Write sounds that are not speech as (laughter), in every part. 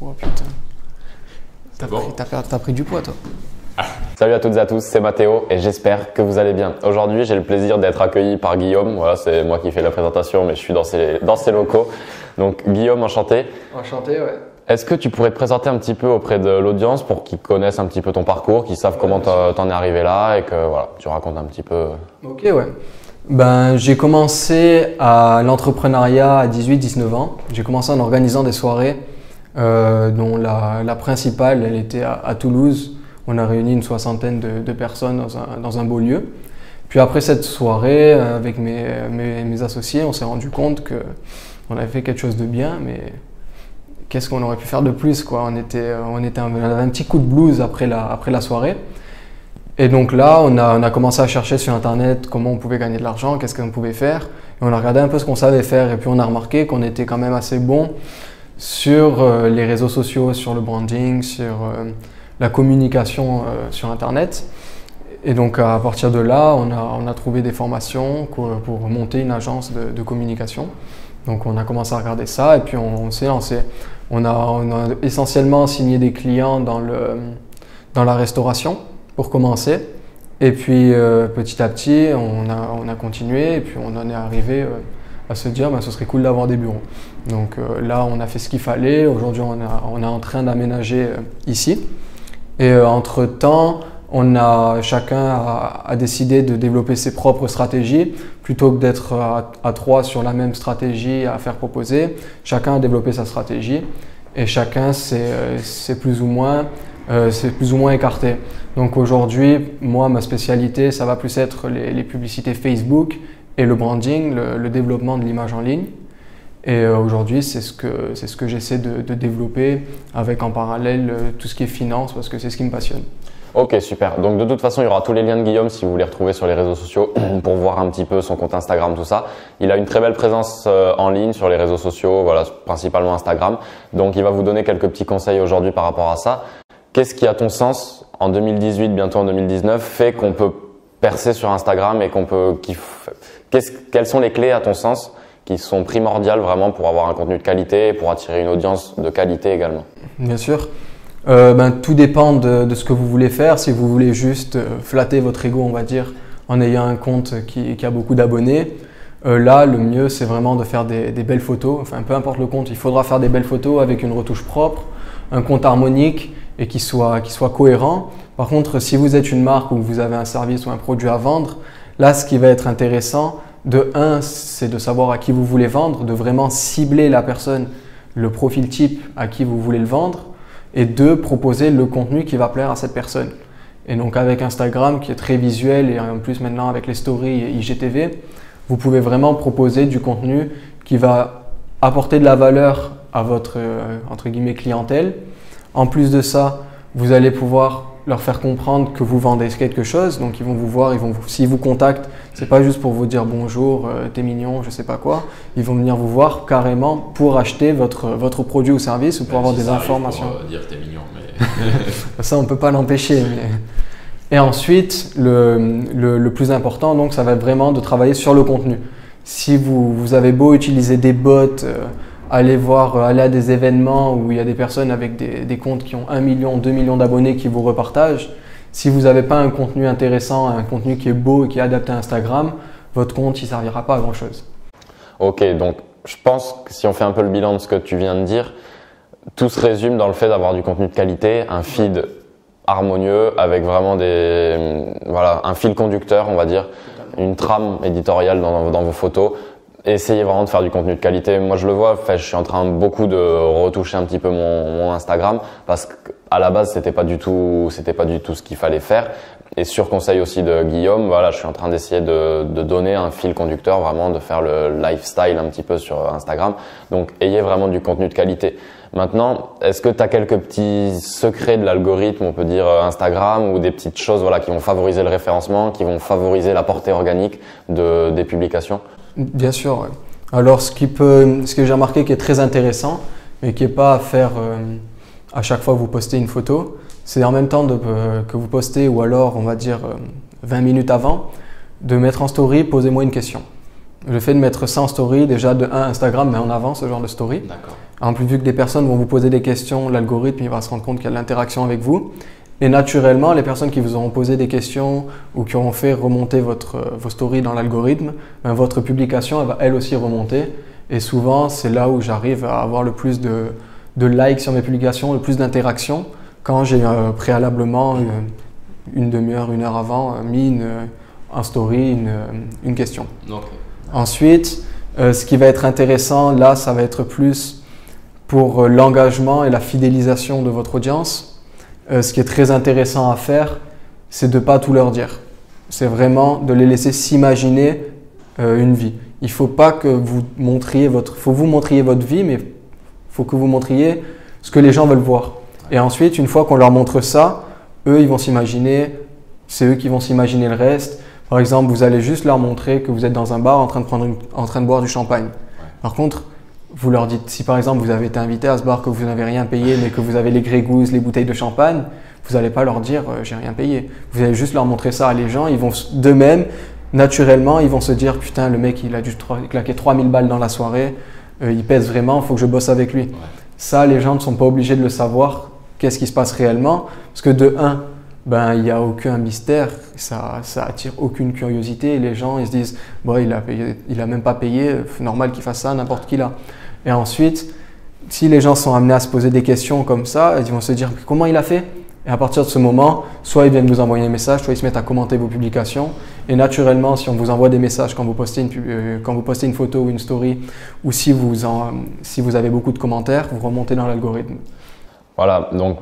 Oh putain. T'as Bon. pris, t'as pris du poids toi Salut à toutes et à tous, c'est Mathéo et j'espère que vous allez bien. Aujourd'hui, j'ai le plaisir d'être accueilli par Guillaume. Voilà, c'est moi qui fais la présentation, mais je suis dans ses, dans ses locaux. Donc, Guillaume, enchanté. Enchanté, ouais. Est-ce que tu pourrais te présenter un petit peu auprès de l'audience pour qu'ils connaissent un petit peu ton parcours, qu'ils savent comment t'en t'en es arrivé là et que voilà, tu racontes un petit peu. Ok, ouais. Ben, j'ai commencé à l'entrepreneuriat à 18-19 ans. J'ai commencé en organisant des soirées, euh, dont la, principale, elle était à, Toulouse. On a réuni une soixantaine de, personnes dans un, dans un beau lieu. Puis après cette soirée, euh, avec mes, mes, associés, on s'est rendu compte que on avait fait quelque chose de bien, mais qu'est-ce qu'on aurait pu faire de plus quoi? On était, on était, on avait un petit coup de blues après la, après la soirée. Et donc là, on a, commencé à chercher sur Internet comment on pouvait gagner de l'argent, qu'est-ce qu'on pouvait faire. Et on a regardé un peu ce qu'on savait faire. Et puis on a remarqué qu'on était quand même assez bon sur euh, les réseaux sociaux, sur le branding, sur euh, la communication euh, sur Internet. Et donc à partir de là, on a, trouvé des formations pour monter une agence de, communication. Donc on a commencé à regarder ça et puis on, on s'est lancé. On a, on a essentiellement signé des clients dans, le, dans la restauration pour commencer. Et puis euh, petit à petit, on a, on a continué et puis on en est arrivé euh, à se dire ben, ce serait cool d'avoir des bureaux. Donc euh, là, on a fait ce qu'il fallait. Aujourd'hui, on, est en train d'aménager ici. Et entre-temps, on a, chacun a, décidé de développer ses propres stratégies plutôt que d'être à, à trois sur la même stratégie à faire proposer. Chacun a développé sa stratégie et chacun s'est plus ou moins s'est plus ou moins écarté. Donc aujourd'hui, moi, ma spécialité, ça va plus être les, publicités Facebook et le branding, le, développement de l'image en ligne. Et euh, aujourd'hui, c'est ce que, ce que j'essaie de, de développer avec en parallèle euh, tout ce qui est finance parce que c'est ce qui me passionne. Ok, super. Donc de toute façon, il y aura tous les liens de Guillaume si vous voulez retrouver sur les réseaux sociaux (clears throat) pour voir un petit peu son compte Instagram, tout ça. Il a une très belle présence euh, en ligne sur les réseaux sociaux, voilà, principalement Instagram. Donc il va vous donner quelques petits conseils aujourd'hui par rapport à ça. Qu'est-ce qui, à ton sens, en 2018, bientôt en 2019, fait qu'on peut percer sur Instagram et qu'on peut, qu'est-ce- quelles sont les clés, à ton sens, qui sont primordiales vraiment pour avoir un contenu de qualité et pour attirer une audience de qualité également? Bien sûr. Euh, ben, tout dépend de, ce que vous voulez faire. Si vous voulez juste euh, flatter votre ego, on va dire, en ayant un compte qui, a beaucoup d'abonnés, euh, là, le mieux, c'est vraiment de faire des belles photos. Enfin, peu importe le compte, il faudra faire des belles photos avec une retouche propre, un compte harmonique et qui soit, qui soit cohérent. Par contre, si vous êtes une marque ou vous avez un service ou un produit à vendre, là, ce qui va être intéressant, de un, c'est de savoir à qui vous voulez vendre, de vraiment cibler la personne, le profil type à qui vous voulez le vendre et deux, proposer le contenu qui va plaire à cette personne. Et donc avec Instagram qui est très visuel et en plus maintenant avec les stories et IGTV, vous pouvez vraiment proposer du contenu qui va apporter de la valeur à votre euh, entre guillemets clientèle. En plus de ça, vous allez pouvoir leur faire comprendre que vous vendez quelque chose, donc ils vont vous voir, ils vont vous, s'ils vous contactent, c'est pas juste pour vous dire bonjour, euh, t'es mignon, je sais pas quoi, ils vont venir vous voir carrément pour acheter votre, votre produit ou service ou pour avoir si des informations. Pour euh, dire t'es mignon, mais. (laughs) Ça, on ne peut pas l'empêcher. Mais... Et ensuite, le, le, le plus important, donc, ça va être vraiment de travailler sur le contenu. Si vous, vous avez beau utiliser des bots, euh, aller voir, euh, aller à des événements où il y a des personnes avec des, comptes qui ont 1 million, 2 millions d'abonnés qui vous repartagent, si vous n'avez pas un contenu intéressant, un contenu qui est beau et qui est adapté à Instagram, votre compte, il servira pas à grand chose. Ok, donc je pense que si on fait un peu le bilan de ce que tu viens de dire, tout se résume dans le fait d'avoir du contenu de qualité, un feed harmonieux avec vraiment des voilà un fil conducteur, on va dire, une trame éditoriale dans vos photos. Essayez vraiment de faire du contenu de qualité. Moi, je le vois. Enfin, je suis en train beaucoup de retoucher un petit peu mon, mon Instagram parce qu'à la base, c'était pas du tout, c'était pas du tout ce qu'il fallait faire. Et sur conseil aussi de Guillaume, voilà, je suis en train d'essayer de, de donner un fil conducteur, vraiment de faire le lifestyle un petit peu sur Instagram. Donc, ayez vraiment du contenu de qualité. Maintenant, est-ce que tu as quelques petits secrets de l'algorithme, on peut dire euh, Instagram, ou des petites choses voilà, qui vont favoriser le référencement, qui vont favoriser la portée organique de, des publications? Bien sûr. ouais. Alors, ce, qui peut, ce que j'ai remarqué qui est très intéressant, mais qui n'est pas à faire euh, à chaque fois que vous postez une photo, c'est en même temps de, euh, que vous postez, ou alors, on va dire, euh, 20 minutes avant, de mettre en story, posez-moi une question. Le fait de mettre ça en story, déjà de 1, Instagram met en avant ce genre de story. En plus, vu que des personnes vont vous poser des questions, l'algorithme il va se rendre compte qu'il y a de l'interaction avec vous. Et naturellement, les personnes qui vous auront posé des questions ou qui auront fait remonter votre, euh, vos stories dans l'algorithme, ben, votre publication elle va elle aussi remonter. Et souvent, c'est là où j'arrive à avoir le plus de, de likes sur mes publications, le plus d'interactions, quand j'ai euh, préalablement euh, une demi-heure, une heure avant euh, mis une, un story, une, une question. Ensuite, ce qui va être intéressant, là, ça va être plus pour l'engagement et la fidélisation de votre audience. Euh, ce qui est très intéressant à faire, c'est de ne pas tout leur dire. C'est vraiment de les laisser s'imaginer euh, une vie. Il ne faut pas que vous montriez votre, faut vous montriez votre vie, mais il faut que vous montriez ce que les gens veulent voir. Et ensuite, une fois qu'on leur montre ça, eux, ils vont s'imaginer, c'est eux qui vont s'imaginer le reste. Par exemple, vous allez juste leur montrer que vous êtes dans un bar en train de, prendre une- en train de boire du champagne. Par contre, vous leur dites, si par exemple vous avez été invité à ce bar que vous n'avez rien payé, mais que vous avez les grégouses, les bouteilles de champagne, vous n'allez pas leur dire euh, j'ai rien payé. Vous allez juste leur montrer ça à les gens. Ils vont d'eux-mêmes, naturellement, ils vont se dire putain, le mec il a dû claquer 3000 balles dans la soirée, euh, il pèse vraiment, il faut que je bosse avec lui. Ça, les gens ne sont pas obligés de le savoir, qu'est-ce qui se passe réellement, parce que de un, ben il n'y a aucun mystère, ça, ça attire aucune curiosité. Les gens ils se disent bon il a il a même pas payé, normal qu'il fasse ça, n'importe qui là. Et ensuite, si les gens sont amenés à se poser des questions comme ça, ils vont se dire comment il a fait? Et à partir de ce moment, soit ils viennent vous envoyer un message, soit ils se mettent à commenter vos publications. Et naturellement, si on vous envoie des messages quand vous postez une, euh, quand vous postez une photo ou une story, ou si vous, si vous avez beaucoup de commentaires, vous remontez dans l'algorithme. Voilà, donc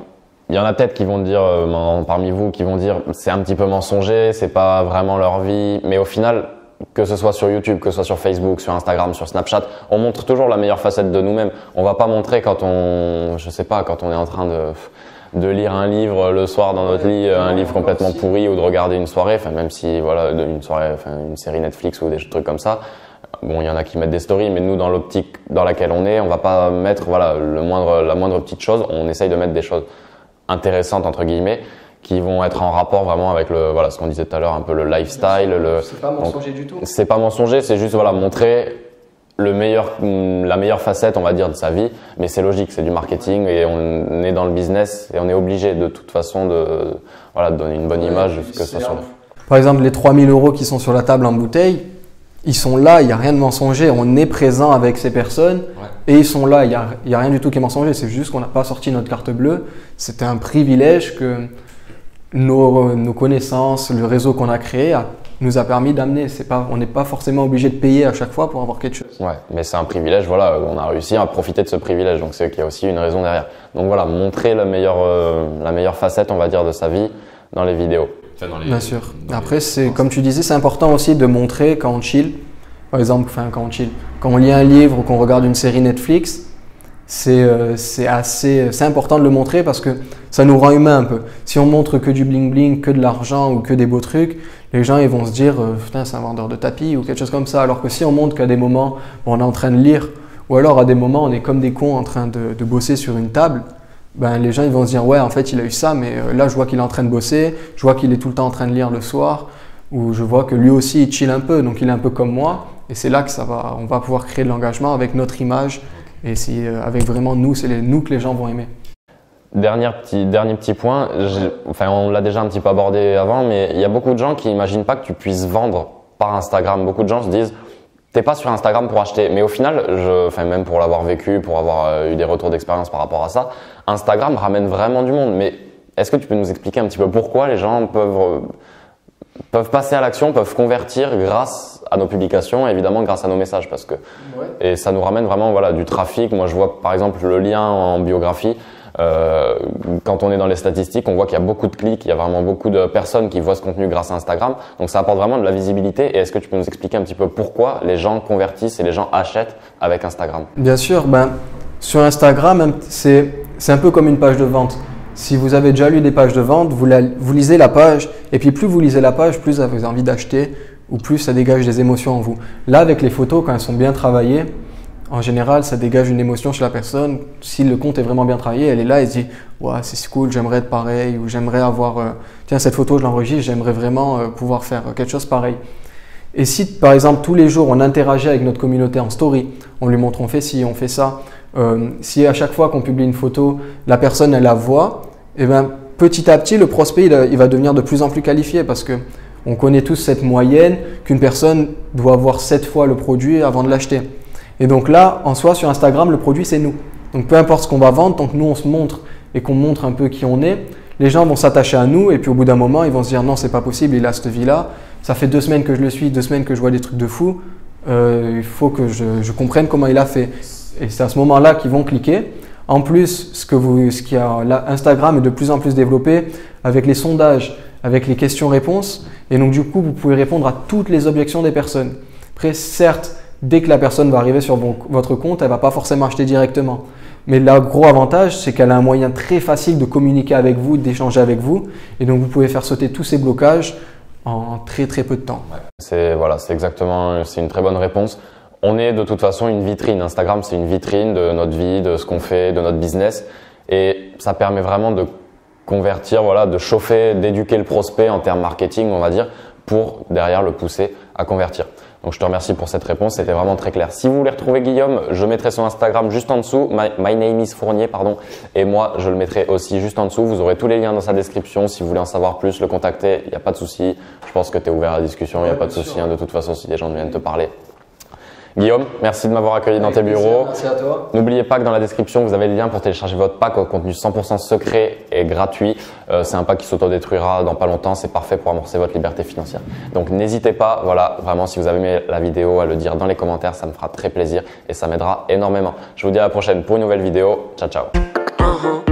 il y en a peut-être qui vont dire, euh, parmi vous, qui vont dire c'est un petit peu mensonger, c'est pas vraiment leur vie, mais au final, que ce soit sur YouTube, que ce soit sur Facebook, sur Instagram, sur Snapchat, on montre toujours la meilleure facette de nous-mêmes. On va pas montrer quand on, je sais pas, quand on est en train de de lire un livre le soir dans notre lit, un livre complètement pourri, ou de regarder une soirée, enfin même si voilà, une soirée, enfin une série Netflix ou des trucs comme ça. Bon, il y en a qui mettent des stories, mais nous, dans l'optique dans laquelle on est, on va pas mettre voilà le moindre, la moindre petite chose. On essaye de mettre des choses intéressantes entre guillemets qui vont être en rapport vraiment avec le voilà ce qu'on disait tout à l'heure, un peu le lifestyle, le. C'est pas mensonger du tout. C'est pas mensonger, c'est juste voilà montrer le meilleur, la meilleure facette, on va dire, de sa vie. Mais c'est logique, c'est du marketing et on est dans le business et on est obligé de toute façon de voilà de donner une bonne image, que ce soit. Par exemple, les 3000 euros qui sont sur la table en bouteille, ils sont là, il n'y a rien de mensonger, on est présent avec ces personnes et ils sont là, il n'y a, y a rien du tout qui est mensonger, c'est juste qu'on n'a pas sorti notre carte bleue. C'était un privilège que nos, nos connaissances, le réseau qu'on a créé a- nous a permis d'amener. C'est Pas, on n'est pas forcément obligé de payer à chaque fois pour avoir quelque chose. Ouais, mais c'est un privilège, voilà, on a réussi à profiter de ce privilège, donc c'est qu'il y a aussi une raison derrière. Donc voilà, montrer la meilleure, euh, la meilleure facette, on va dire, de sa vie dans les vidéos. Enfin, dans les- Bien sûr. dans Après, c'est comme tu disais, c'est important aussi de montrer quand on chill. Par exemple, enfin, quand on chill, quand on lit un livre ou qu'on regarde une série Netflix, c'est euh, assez, important de le montrer parce que ça nous rend humains un peu. Si on montre que du bling bling, que de l'argent ou que des beaux trucs, les gens ils vont se dire euh, putain c'est un vendeur de tapis ou quelque chose comme ça. Alors que si on montre qu'à des moments on est en train de lire ou alors à des moments on est comme des cons en train de, de bosser sur une table, ben, les gens ils vont se dire ouais en fait il a eu ça mais euh, là je vois qu'il est en train de bosser, je vois qu'il est tout le temps en train de lire le soir ou je vois que lui aussi il chill un peu donc il est un peu comme moi et c'est là que ça va on va pouvoir créer de l'engagement avec notre image et c'est euh, avec vraiment nous c'est nous que les gens vont aimer. Dernier petit, dernier petit point, enfin on l'a déjà un petit peu abordé avant, mais il y a beaucoup de gens qui imaginent pas que tu puisses vendre par Instagram. Beaucoup de gens se disent, t'es pas sur Instagram pour acheter. Mais au final, enfin même pour l'avoir vécu, pour avoir euh, eu des retours d'expérience par rapport à ça, Instagram ramène vraiment du monde. Mais est-ce que tu peux nous expliquer un petit peu pourquoi les gens peuvent euh, peuvent passer à l'action, peuvent convertir grâce à nos publications, et évidemment grâce à nos messages, parce que et ça nous ramène vraiment voilà du trafic. Moi, je vois par exemple le lien en biographie. Euh, quand on est dans les statistiques, on voit qu'il y a beaucoup de clics, il y a vraiment beaucoup de personnes qui voient ce contenu grâce à Instagram. Donc ça apporte vraiment de la visibilité. Et est-ce que tu peux nous expliquer un petit peu pourquoi les gens convertissent et les gens achètent avec Instagram? Bien sûr, ben, sur Instagram, c'est c'est un peu comme une page de vente. Si vous avez déjà lu des pages de vente, vous, la- vous lisez la page, et puis plus vous lisez la page, plus vous avez envie d'acheter, ou plus ça dégage des émotions en vous. Là, avec les photos, quand elles sont bien travaillées, en général, ça dégage une émotion chez la personne. Si le compte est vraiment bien travaillé, elle est là, elle se dit ouais, c'est cool, j'aimerais être pareil, ou j'aimerais avoir, euh, tiens, cette photo, je l'enregistre, j'aimerais vraiment euh, pouvoir faire quelque chose pareil. Et si par exemple tous les jours on interagit avec notre communauté en story, on lui montre on fait ci, on fait ça, euh, si à chaque fois qu'on publie une photo, la personne elle la voit, et eh ben, petit à petit le prospect il, va devenir de plus en plus qualifié parce que on connaît tous cette moyenne qu'une personne doit voir 7 fois le produit avant de l'acheter. Et donc là, en soi, sur Instagram, le produit, c'est nous. Donc peu importe ce qu'on va vendre, tant que nous, on se montre et qu'on montre un peu qui on est, les gens vont s'attacher à nous et puis au bout d'un moment, ils vont se dire non, c'est pas possible, il a cette vie-là. Ça fait deux semaines que je le suis, deux semaines que je vois des trucs de fou. Euh, il faut que je, comprenne comment il a fait. Et c'est à ce moment-là qu'ils vont cliquer. En plus, ce que vous, ce qui a, Instagram est de plus en plus développé avec les sondages, avec les questions-réponses. Et donc du coup, vous pouvez répondre à toutes les objections des personnes. Après, certes, dès que la personne va arriver sur votre compte, elle va pas forcément acheter directement. Mais le gros avantage, c'est qu'elle a un moyen très facile de communiquer avec vous, d'échanger avec vous. Et donc, vous pouvez faire sauter tous ces blocages en très très peu de temps. C'est voilà, c'est exactement, c'est une très bonne réponse. On est de toute façon une vitrine. Instagram, c'est une vitrine de notre vie, de ce qu'on fait, de notre business. Et ça permet vraiment de convertir, voilà, de chauffer, d'éduquer le prospect en termes marketing, on va dire, pour derrière le pousser à convertir. Donc je te remercie pour cette réponse, c'était vraiment très clair. Si vous voulez retrouver Guillaume, je mettrai son Instagram juste en dessous, my, name is Fournier, pardon, et moi je le mettrai aussi juste en dessous. Vous aurez tous les liens dans sa description. Si vous voulez en savoir plus, le contacter, il n'y a pas de souci. Je pense que tu es ouvert à la discussion, il n'y a pas de souci. Hein, de toute façon, si des gens viennent te parler, Guillaume, merci de m'avoir accueilli dans tes bureaux. Merci à toi. N'oubliez pas que dans la description, vous avez le lien pour télécharger votre pack au contenu 100% secret et gratuit. Euh, c'est un pack qui s'autodétruira dans pas longtemps. C'est parfait pour amorcer votre liberté financière. Donc n'hésitez pas, voilà, vraiment, si vous avez aimé la vidéo, à le dire dans les commentaires. Ça me fera très plaisir et ça m'aidera énormément. Je vous dis à la prochaine pour une nouvelle vidéo. Ciao, ciao. Uh-huh.